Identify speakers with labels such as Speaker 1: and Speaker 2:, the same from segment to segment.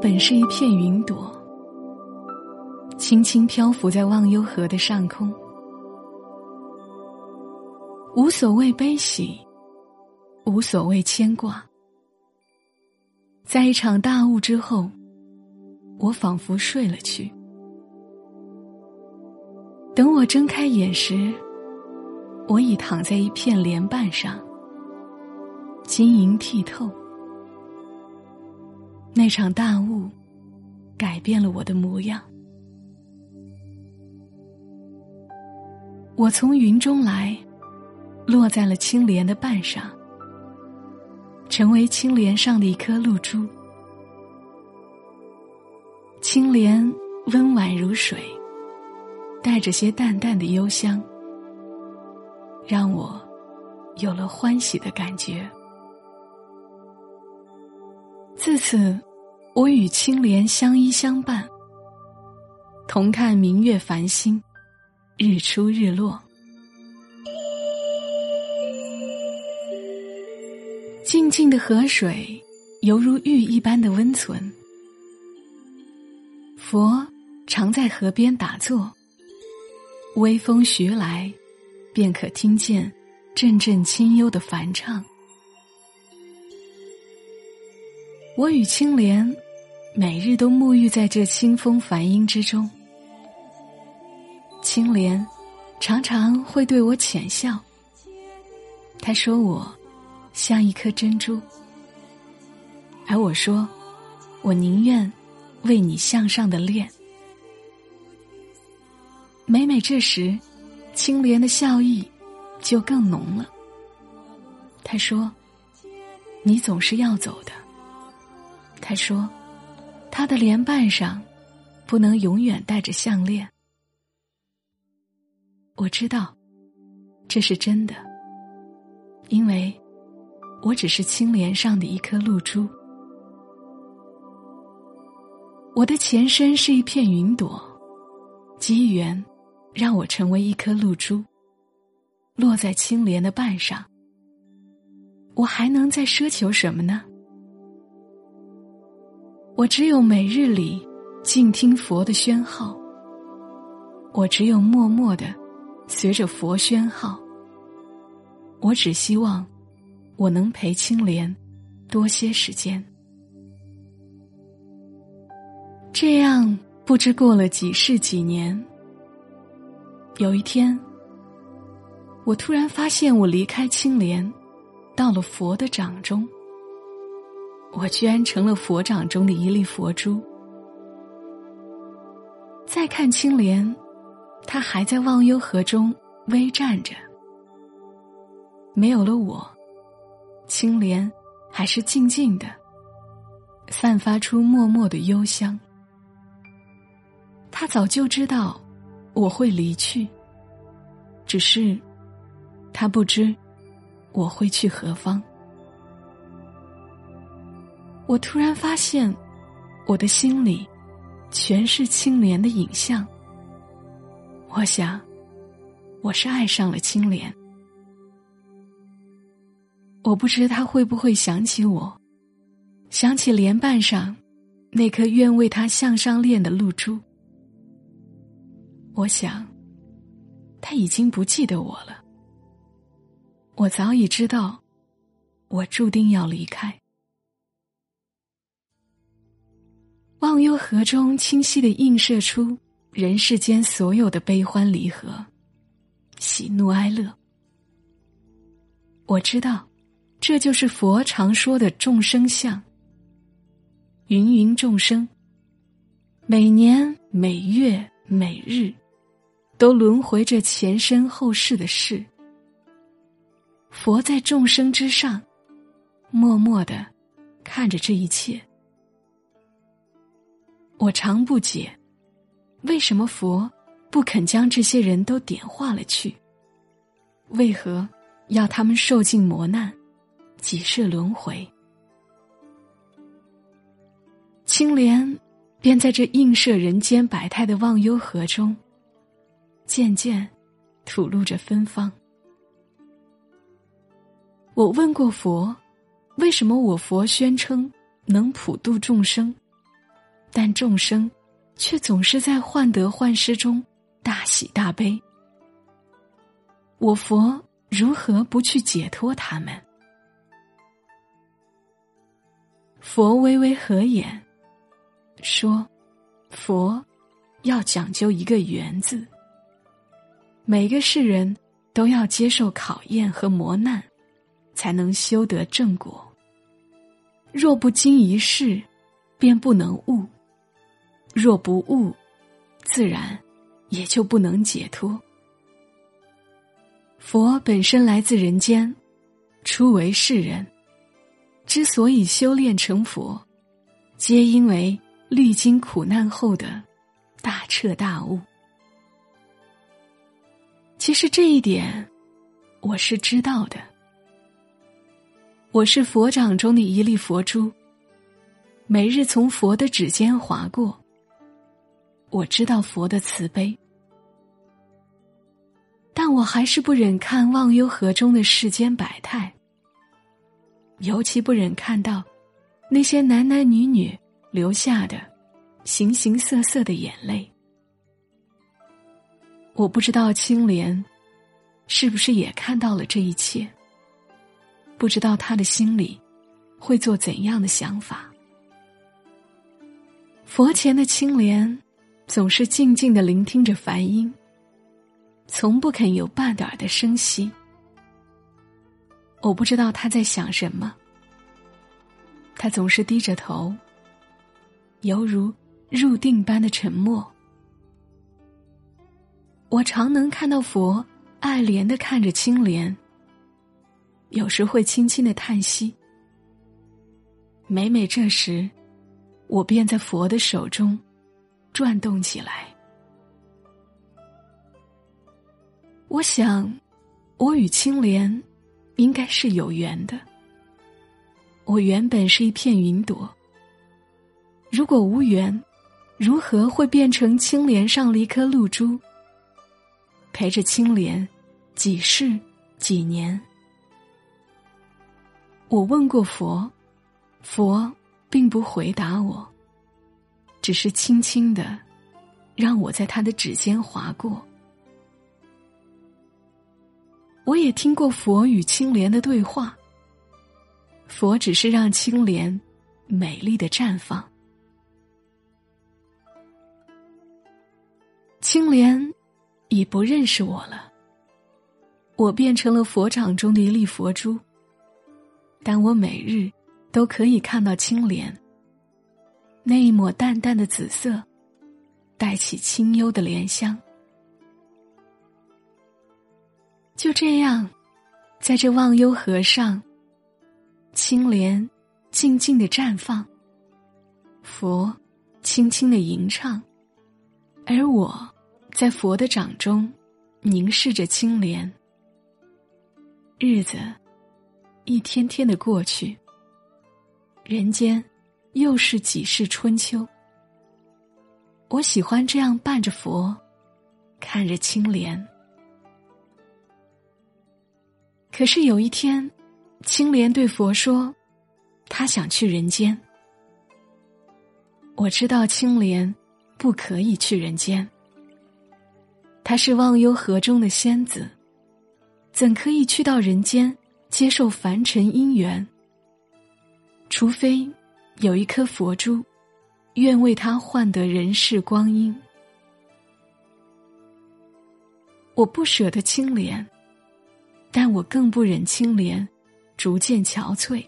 Speaker 1: 本是一片云朵，轻轻漂浮在忘忧河的上空，无所谓悲喜，无所谓牵挂。在一场大雾之后，我仿佛睡了去。等我睁开眼时，我已躺在一片莲瓣上，晶莹剔透。那场大雾改变了我的模样。我从云中来，落在了青莲的瓣上，成为青莲上的一颗露珠。青莲温婉如水，带着些淡淡的幽香，让我有了欢喜的感觉。自此，我与青莲相依相伴，同看明月繁星，日出日落。静静的河水，犹如玉一般的温存。佛常在河边打坐，微风徐来，便可听见阵阵清幽的梵唱。我与青莲每日都沐浴在这清风梵音之中。青莲常常会对我浅笑，他说我像一颗珍珠，而我说我宁愿为你向上的恋。每每这时，青莲的笑意就更浓了。他说：“你总是要走的。”他说：“他的莲瓣上不能永远戴着项链。”我知道这是真的，因为我只是青莲上的一颗露珠。我的前身是一片云朵，机缘让我成为一颗露珠，落在青莲的瓣上。我还能再奢求什么呢？我只有每日里静听佛的宣号，我只有默默的随着佛宣号。我只希望我能陪青莲多些时间。这样不知过了几世几年，有一天，我突然发现我离开青莲，到了佛的掌中。我居然成了佛掌中的一粒佛珠。再看青莲，他还在忘忧河中微站着。没有了我，青莲还是静静的，散发出默默的幽香。他早就知道我会离去，只是他不知我会去何方。我突然发现，我的心里全是青莲的影像。我想，我是爱上了青莲。我不知他会不会想起我，想起莲瓣上那颗愿为他向上恋的露珠。我想，他已经不记得我了。我早已知道，我注定要离开。忘忧河中清晰的映射出人世间所有的悲欢离合、喜怒哀乐。我知道，这就是佛常说的众生相。芸芸众生，每年每月每日，都轮回着前生后世的事。佛在众生之上，默默的看着这一切。我常不解，为什么佛不肯将这些人都点化了去？为何要他们受尽磨难，几世轮回？青莲便在这映射人间百态的忘忧河中，渐渐吐露着芬芳。我问过佛，为什么我佛宣称能普度众生？但众生却总是在患得患失中大喜大悲。我佛如何不去解脱他们？佛微微合眼，说：“佛要讲究一个‘缘’字。每个世人都要接受考验和磨难，才能修得正果。若不经一事，便不能悟；若不悟，自然也就不能解脱。佛本身来自人间，初为世人。”之所以修炼成佛，皆因为历经苦难后的大彻大悟。其实这一点，我是知道的。我是佛掌中的一粒佛珠，每日从佛的指尖划过。我知道佛的慈悲，但我还是不忍看忘忧河中的世间百态。尤其不忍看到那些男男女女流下的形形色色的眼泪。我不知道青莲是不是也看到了这一切，不知道他的心里会做怎样的想法。佛前的青莲总是静静的聆听着梵音，从不肯有半点的声息。我不知道他在想什么，他总是低着头，犹如入定般的沉默。我常能看到佛爱怜的看着青莲，有时会轻轻的叹息。每每这时，我便在佛的手中转动起来。我想，我与青莲。应该是有缘的。我原本是一片云朵，如果无缘，如何会变成青莲上了一颗露珠，陪着青莲几世几年？我问过佛，佛并不回答我，只是轻轻的让我在他的指尖划过。我也听过佛与青莲的对话。佛只是让青莲美丽的绽放。青莲已不认识我了。我变成了佛掌中的一粒佛珠。但我每日都可以看到青莲那一抹淡淡的紫色，带起清幽的莲香。就这样，在这忘忧河上，青莲静静的绽放，佛轻轻的吟唱，而我在佛的掌中凝视着青莲。日子一天天的过去，人间又是几世春秋。我喜欢这样伴着佛，看着青莲。可是有一天，青莲对佛说：“他想去人间。”我知道青莲不可以去人间。她是忘忧河中的仙子，怎可以去到人间接受凡尘因缘？除非有一颗佛珠，愿为他换得人世光阴。我不舍得青莲。但我更不忍青莲逐渐憔悴，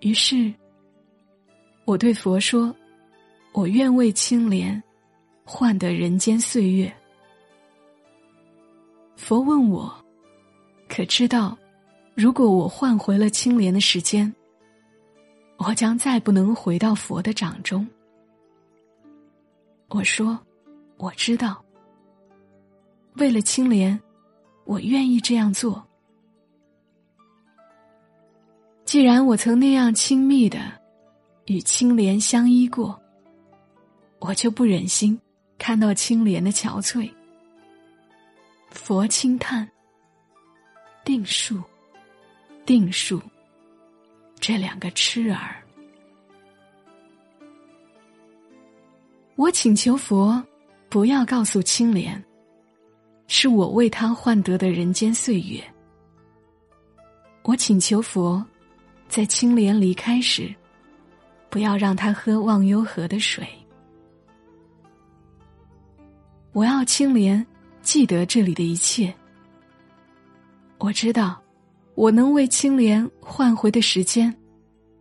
Speaker 1: 于是，我对佛说：“我愿为青莲换得人间岁月。”佛问我：“可知道，如果我换回了青莲的时间，我将再不能回到佛的掌中？”我说：“我知道，为了青莲。”我愿意这样做。既然我曾那样亲密的与青莲相依过，我就不忍心看到青莲的憔悴。佛轻叹：“定数，定数，这两个痴儿。”我请求佛，不要告诉青莲，是我为他换得的人间岁月。我请求佛，在青莲离开时，不要让他喝忘忧河的水。我要青莲记得这里的一切。我知道，我能为青莲换回的时间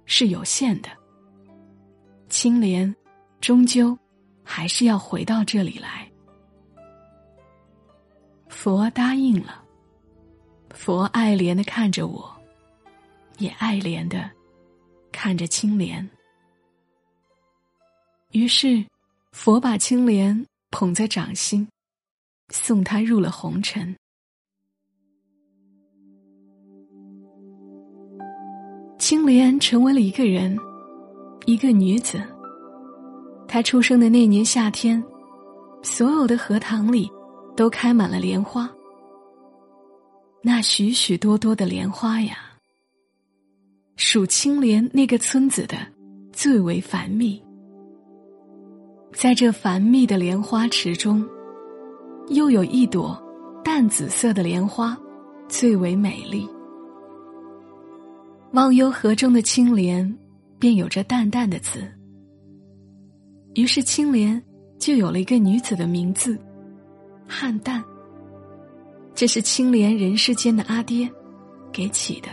Speaker 1: 是有限的。青莲终究还是要回到这里来。佛答应了，佛爱怜的看着我，也爱怜的看着青莲。于是，佛把青莲捧在掌心，送他入了红尘。青莲成为了一个人，一个女子。她出生的那年夏天，所有的荷塘里都开满了莲花。那许许多多的莲花呀，属青莲那个村子的最为繁密。在这繁密的莲花池中，又有一朵淡紫色的莲花，最为美丽。忘忧河中的青莲，便有着淡淡的紫。于是青莲就有了一个女子的名字，汉淡。这是青莲人世间的阿爹给起的。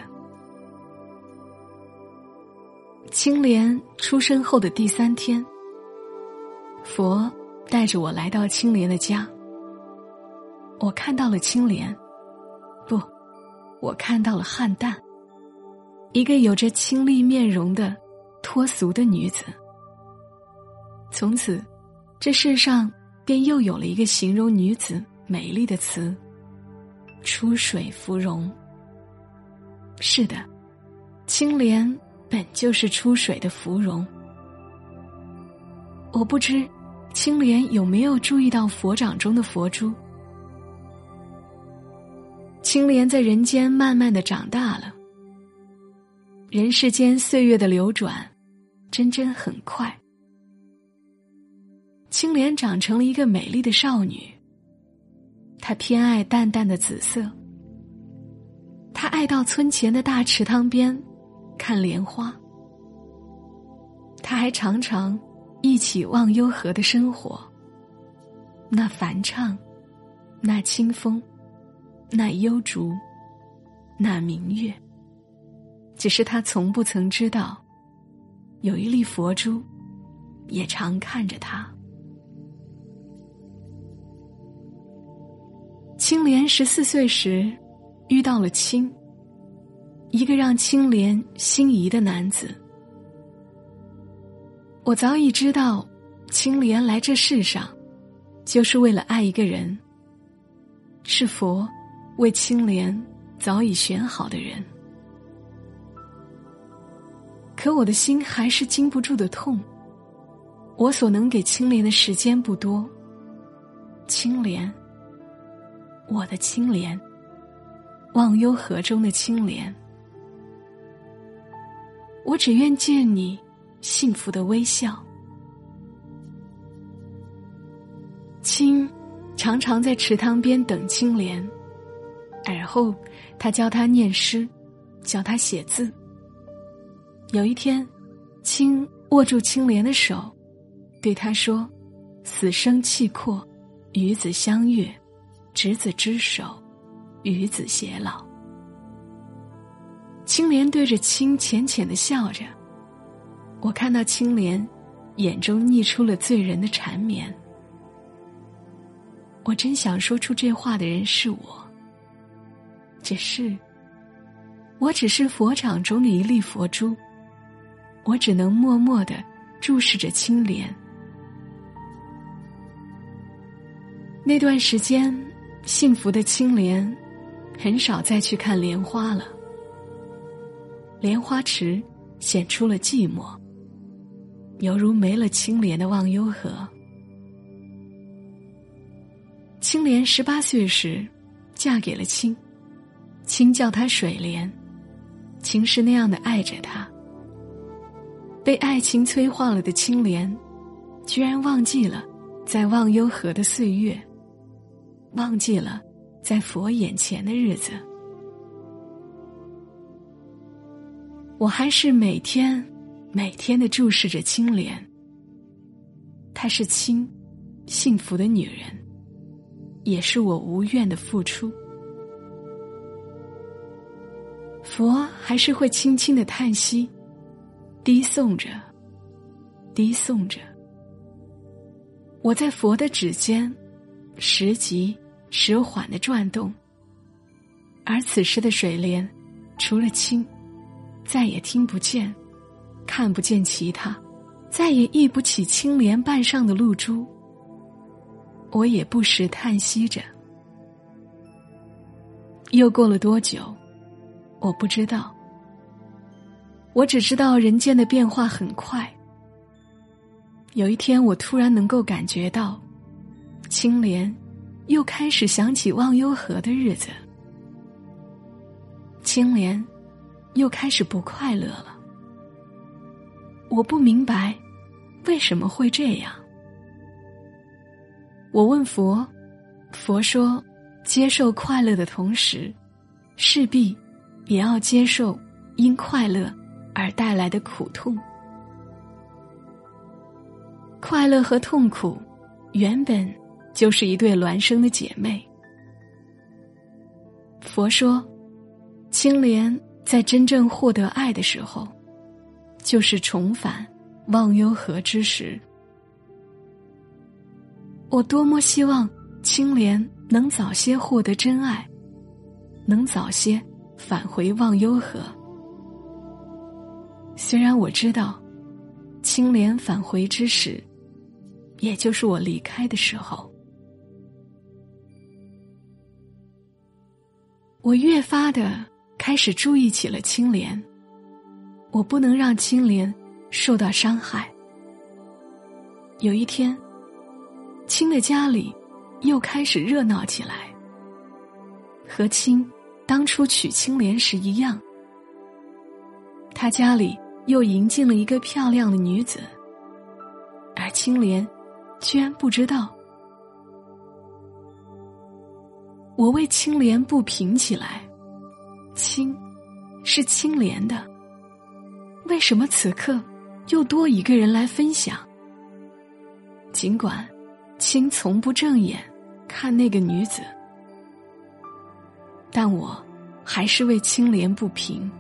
Speaker 1: 青莲出生后的第三天，佛带着我来到青莲的家。我看到了青莲，不，我看到了汉淡。一个有着清丽面容的脱俗的女子。从此，这世上便又有了一个形容女子美丽的词——出水芙蓉。是的，青莲本就是出水的芙蓉。我不知青莲有没有注意到佛掌中的佛珠。青莲在人间慢慢的长大了。人世间岁月的流转，真真很快。青莲长成了一个美丽的少女。她偏爱淡淡的紫色。她爱到村前的大池塘边看莲花。她还常常一起忘忧河的生活。那梵唱，那清风，那幽竹，那明月。只是他从不曾知道，有一粒佛珠，也常看着他。青莲十四岁时，遇到了青，一个让青莲心仪的男子。我早已知道，青莲来这世上，就是为了爱一个人。是佛为青莲早已选好的人。可我的心还是禁不住的痛。我所能给青莲的时间不多。青莲，我的青莲，忘忧河中的青莲，我只愿见你幸福的微笑。青常常在池塘边等青莲，而后他教他念诗，教他写字。有一天，青握住青莲的手，对他说：“死生契阔，与子相悦，执子之手，与子偕老。”青莲对着青浅浅的笑着，我看到青莲眼中溢出了醉人的缠绵。我真想说出这话的人是我，只是，我只是佛掌中的一粒佛珠。我只能默默的注视着青莲。那段时间，幸福的青莲很少再去看莲花了。莲花池显出了寂寞，犹如没了青莲的忘忧河。青莲十八岁时，嫁给了青，青叫她水莲，青是那样的爱着她。被爱情催化了的青莲，居然忘记了在忘忧河的岁月，忘记了在佛眼前的日子。我还是每天、每天的注视着青莲。她是亲、幸福的女人，也是我无怨的付出。佛还是会轻轻的叹息，低诵着，低诵着。我在佛的指尖，时急时缓的转动。而此时的水莲，除了清，再也听不见，看不见其他，再也忆不起青莲瓣上的露珠。我也不时叹息着。又过了多久？我不知道，我只知道人间的变化很快。有一天，我突然能够感觉到，青莲又开始想起忘忧河的日子，青莲又开始不快乐了。我不明白为什么会这样。我问佛，佛说：接受快乐的同时，势必。也要接受因快乐而带来的苦痛。快乐和痛苦原本就是一对孪生的姐妹。佛说，青莲在真正获得爱的时候，就是重返忘忧河之时。我多么希望青莲能早些获得真爱，能早些。返回忘忧河。虽然我知道，青莲返回之时，也就是我离开的时候，我越发的开始注意起了青莲。我不能让青莲受到伤害。有一天，青的家里又开始热闹起来，和青。当初娶青莲时一样，他家里又迎进了一个漂亮的女子，而青莲居然不知道。我为青莲不平起来，青是青莲的，为什么此刻又多一个人来分享？尽管青从不正眼看那个女子。但我还是为青莲不平。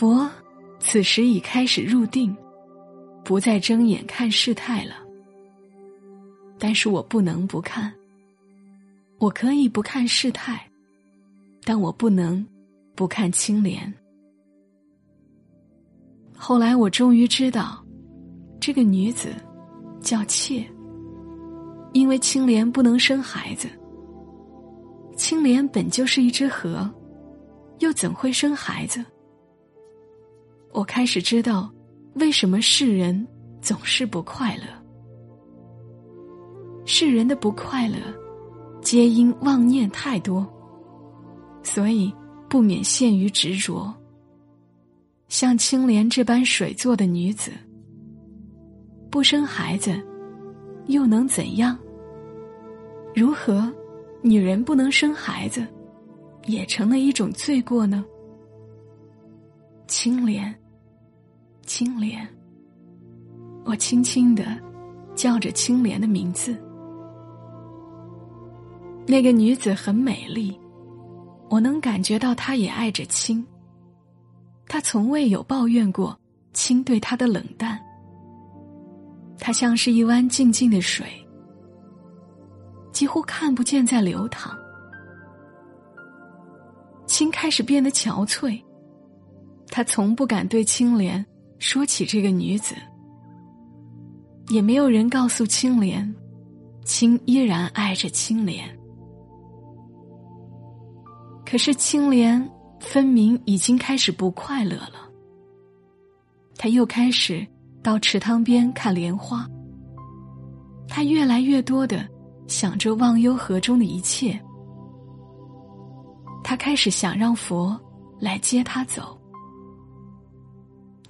Speaker 1: 佛此时已开始入定，不再睁眼看事态了。但是我不能不看。我可以不看事态，但我不能不看青莲。后来我终于知道，这个女子叫妾，因为青莲不能生孩子。青莲本就是一只河，又怎会生孩子？我开始知道，为什么世人总是不快乐。世人的不快乐，皆因妄念太多，所以不免陷于执着。像青莲这般水做的女子，不生孩子，又能怎样？如何？女人不能生孩子，也成了一种罪过呢。青莲，青莲，我轻轻的叫着青莲的名字。那个女子很美丽，我能感觉到她也爱着青。她从未有抱怨过青对她的冷淡。她像是一湾静静的水。几乎看不见在流淌，青开始变得憔悴。他从不敢对青莲说起这个女子，也没有人告诉青莲，青依然爱着青莲。可是青莲分明已经开始不快乐了。他又开始到池塘边看莲花，他越来越多的。想着忘忧河中的一切，他开始想让佛来接他走。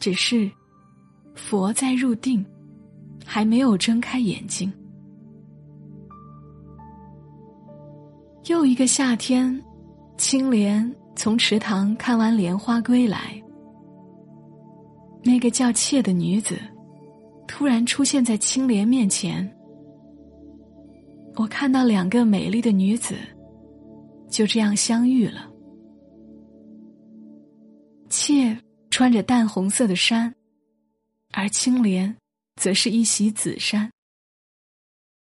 Speaker 1: 只是，佛在入定，还没有睁开眼睛。又一个夏天，青莲从池塘看完莲花归来。那个叫妾的女子，突然出现在青莲面前。我看到两个美丽的女子，就这样相遇了。妾穿着淡红色的衫，而青莲则是一袭紫衫。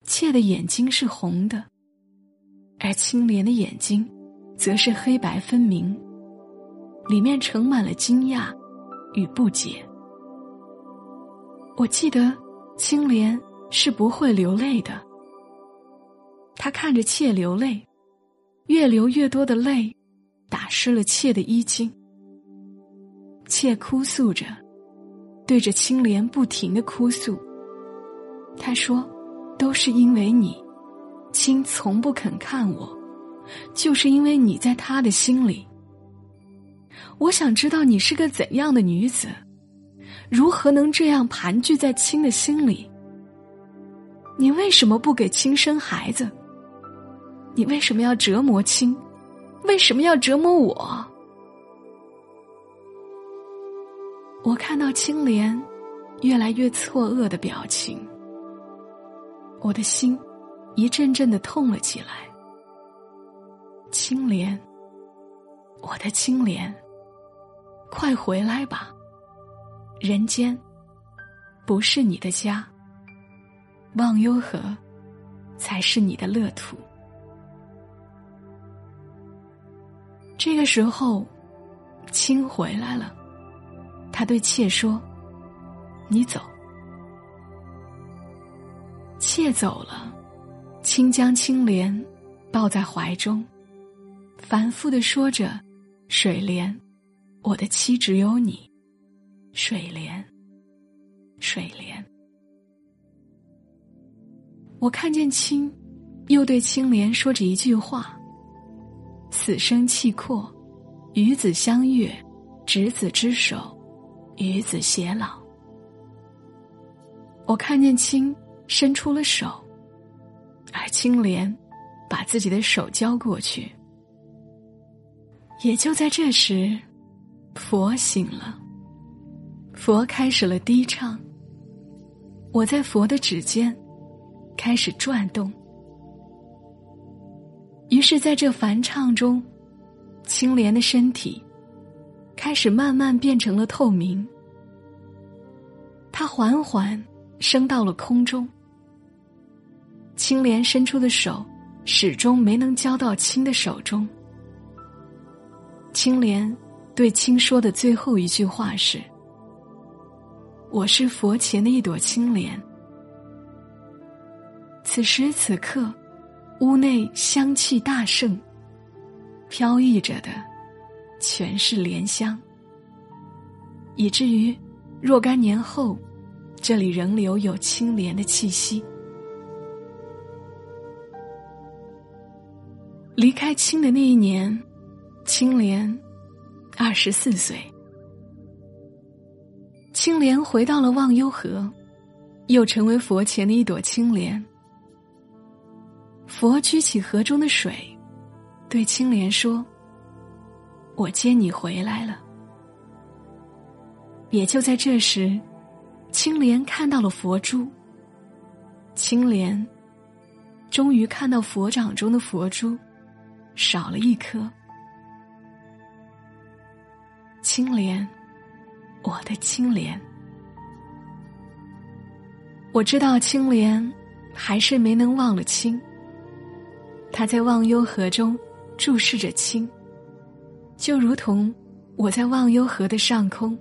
Speaker 1: 妾的眼睛是红的，而青莲的眼睛则是黑白分明，里面盛满了惊讶与不解。我记得青莲是不会流泪的，他看着妾流泪，越流越多的泪打湿了妾的衣襟。妾哭诉着，对着青莲不停的哭诉。他说：“都是因为你，青从不肯看我，就是因为你在他的心里。我想知道你是个怎样的女子，如何能这样盘踞在青的心里？你为什么不给青生孩子？你为什么要折磨青？为什么要折磨我？”我看到青莲越来越错愕的表情，我的心一阵阵的痛了起来。青莲，我的青莲，快回来吧！人间不是你的家，忘忧河才是你的乐土。这个时候，青回来了。他对妾说：“你走。”妾走了，青将青莲抱在怀中，反复的说着：“水莲，我的妻只有你。”水莲，水莲。我看见青，又对青莲说着一句话：“死生契阔，与子相悦，执子之手。”与子偕老。我看见青伸出了手，而青莲把自己的手交过去。也就在这时，佛醒了，佛开始了低唱。我在佛的指尖开始转动，于是在这梵唱中，青莲的身体。开始慢慢变成了透明，它缓缓升到了空中。青莲伸出的手始终没能交到青的手中。青莲对青说的最后一句话是：“我是佛前的一朵青莲。”此时此刻，屋内香气大盛，飘逸着的。全是莲香，以至于若干年后，这里仍留有青莲的气息。离开青的那一年，青莲二十四岁。青莲回到了忘忧河，又成为佛前的一朵青莲。佛举起河中的水，对青莲说。我接你回来了。也就在这时，青莲看到了佛珠。青莲终于看到佛掌中的佛珠少了一颗。青莲，我的青莲，我知道青莲还是没能忘了青。他在忘忧河中注视着青。就如同我在忘忧河的上空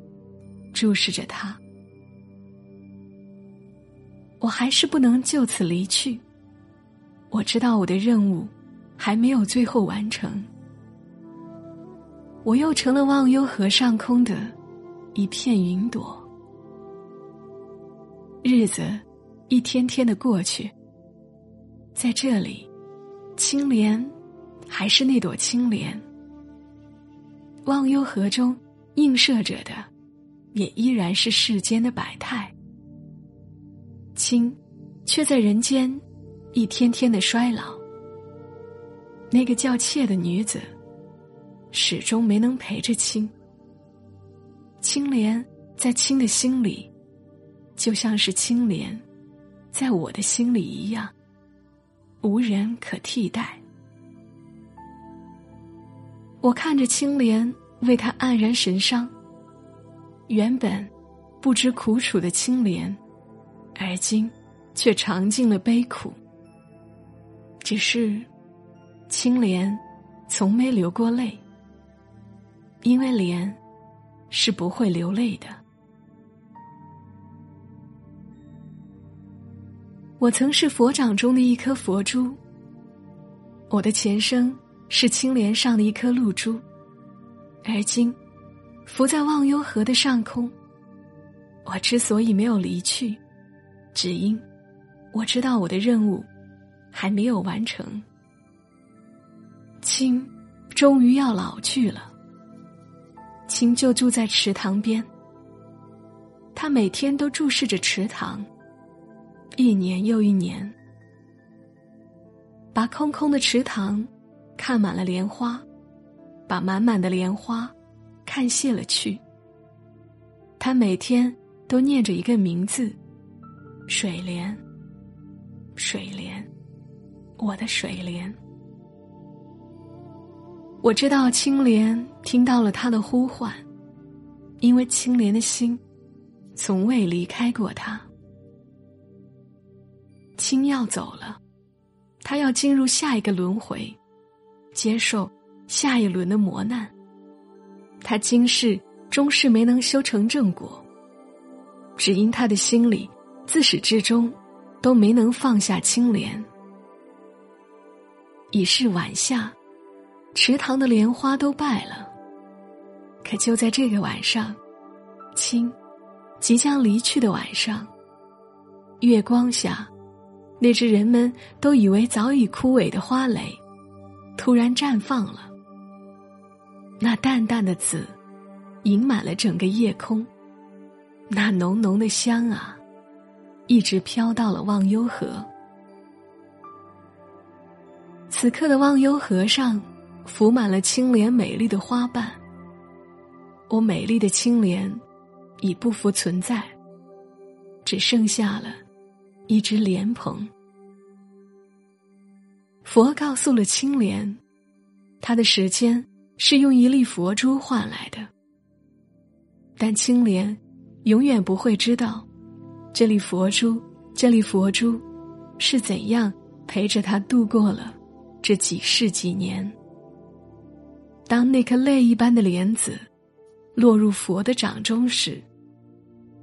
Speaker 1: 注视着他，我还是不能就此离去。我知道我的任务还没有最后完成，我又成了忘忧河上空的一片云朵。日子一天天的过去，在这里，青莲还是那朵青莲。忘忧河中映射着的，也依然是世间的百态。青，却在人间一天天的衰老。那个叫妾的女子，始终没能陪着青。青莲在青的心里，就像是青莲在我的心里一样，无人可替代。我看着青莲为他黯然神伤，原本不知苦楚的青莲。而今，却尝尽了悲苦。只是，青莲从没流过泪，因为莲是不会流泪的。我曾是佛掌中的一颗佛珠，我的前生是青莲上的一颗露珠，而今，浮在忘忧河的上空。我之所以没有离去。只因我知道我的任务还没有完成，青终于要老去了。青就住在池塘边，他每天都注视着池塘，一年又一年，把空空的池塘看满了莲花，把满满的莲花看谢了去。他每天都念着一个名字。水莲，水莲，我的水莲。我知道青莲听到了他的呼唤，因为青莲的心从未离开过他。青要走了，他要进入下一个轮回，接受下一轮的磨难。他今世终是没能修成正果，只因他的心里。自始至终，都没能放下青莲。已是晚夏，池塘的莲花都败了。可就在这个晚上，青即将离去的晚上，月光下，那只人们都以为早已枯萎的花蕾，突然绽放了。那淡淡的紫，盈满了整个夜空。那浓浓的香啊！一直飘到了忘忧河。此刻的忘忧河上，浮满了青莲美丽的花瓣。我美丽的青莲，已不复存在，只剩下了一只莲蓬。佛告诉了青莲，他的时间是用一粒佛珠换来的，但青莲永远不会知道。这粒佛珠，这粒佛珠，是怎样陪着他度过了这几世几年？当那颗泪一般的莲子落入佛的掌中时，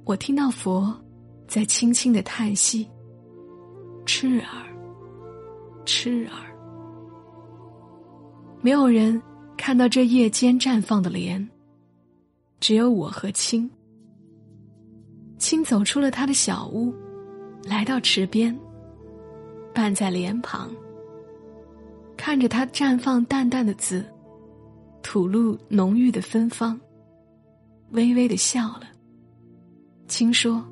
Speaker 1: 我听到佛在轻轻的叹息：“痴儿，痴儿。”没有人看到这夜间绽放的莲，只有我和青。青走出了他的小屋，来到池边，伴在莲旁，看着它绽放淡淡的紫，吐露浓郁的芬芳，微微的笑了。青说：“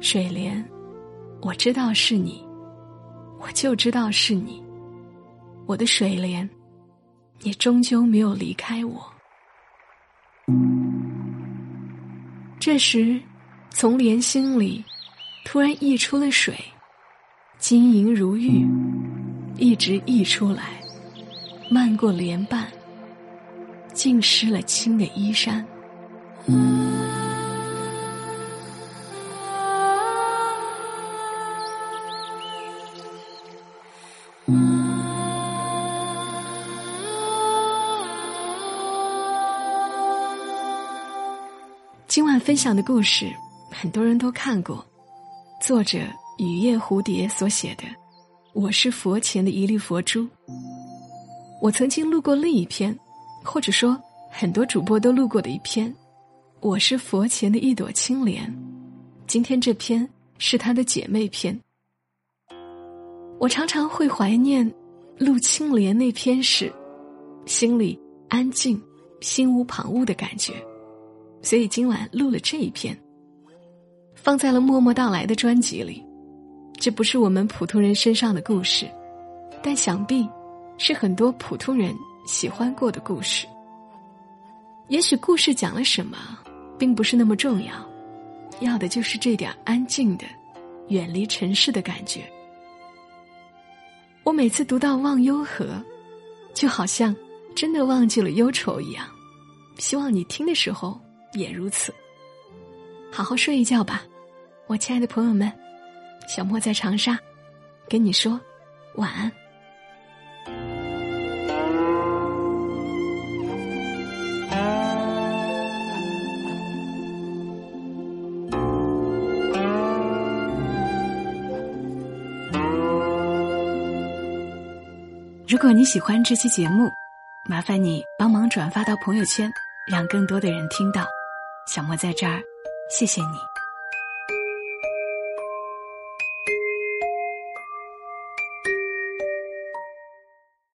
Speaker 1: 水莲，我知道是你，我就知道是你，我的水莲，你终究没有离开我。”这时。从莲心里，突然溢出了水，晶莹如玉，一直溢出来，漫过莲瓣，浸湿了青的衣衫。分享的故事。很多人都看过，作者雨夜蝴蝶所写的《我是佛前的一粒佛珠》。我曾经录过另一篇，或者说很多主播都录过的一篇，《我是佛前的一朵青莲》。今天这篇是他的姐妹篇。我常常会怀念录青莲那篇时，心里安静、心无旁骛的感觉，所以今晚录了这一篇，放在了《默默到来》的专辑里。这不是我们普通人身上的故事，但想必是很多普通人喜欢过的故事。也许故事讲了什么，并不是那么重要，要的就是这点安静的、远离尘世的感觉。我每次读到《忘忧河》，就好像真的忘记了忧愁一样。希望你听的时候也如此。好好睡一觉吧，我亲爱的朋友们。小莫在长沙，跟你说晚安。如果你喜欢这期节目，麻烦你帮忙转发到朋友圈，让更多的人听到。小莫在这儿，谢谢你。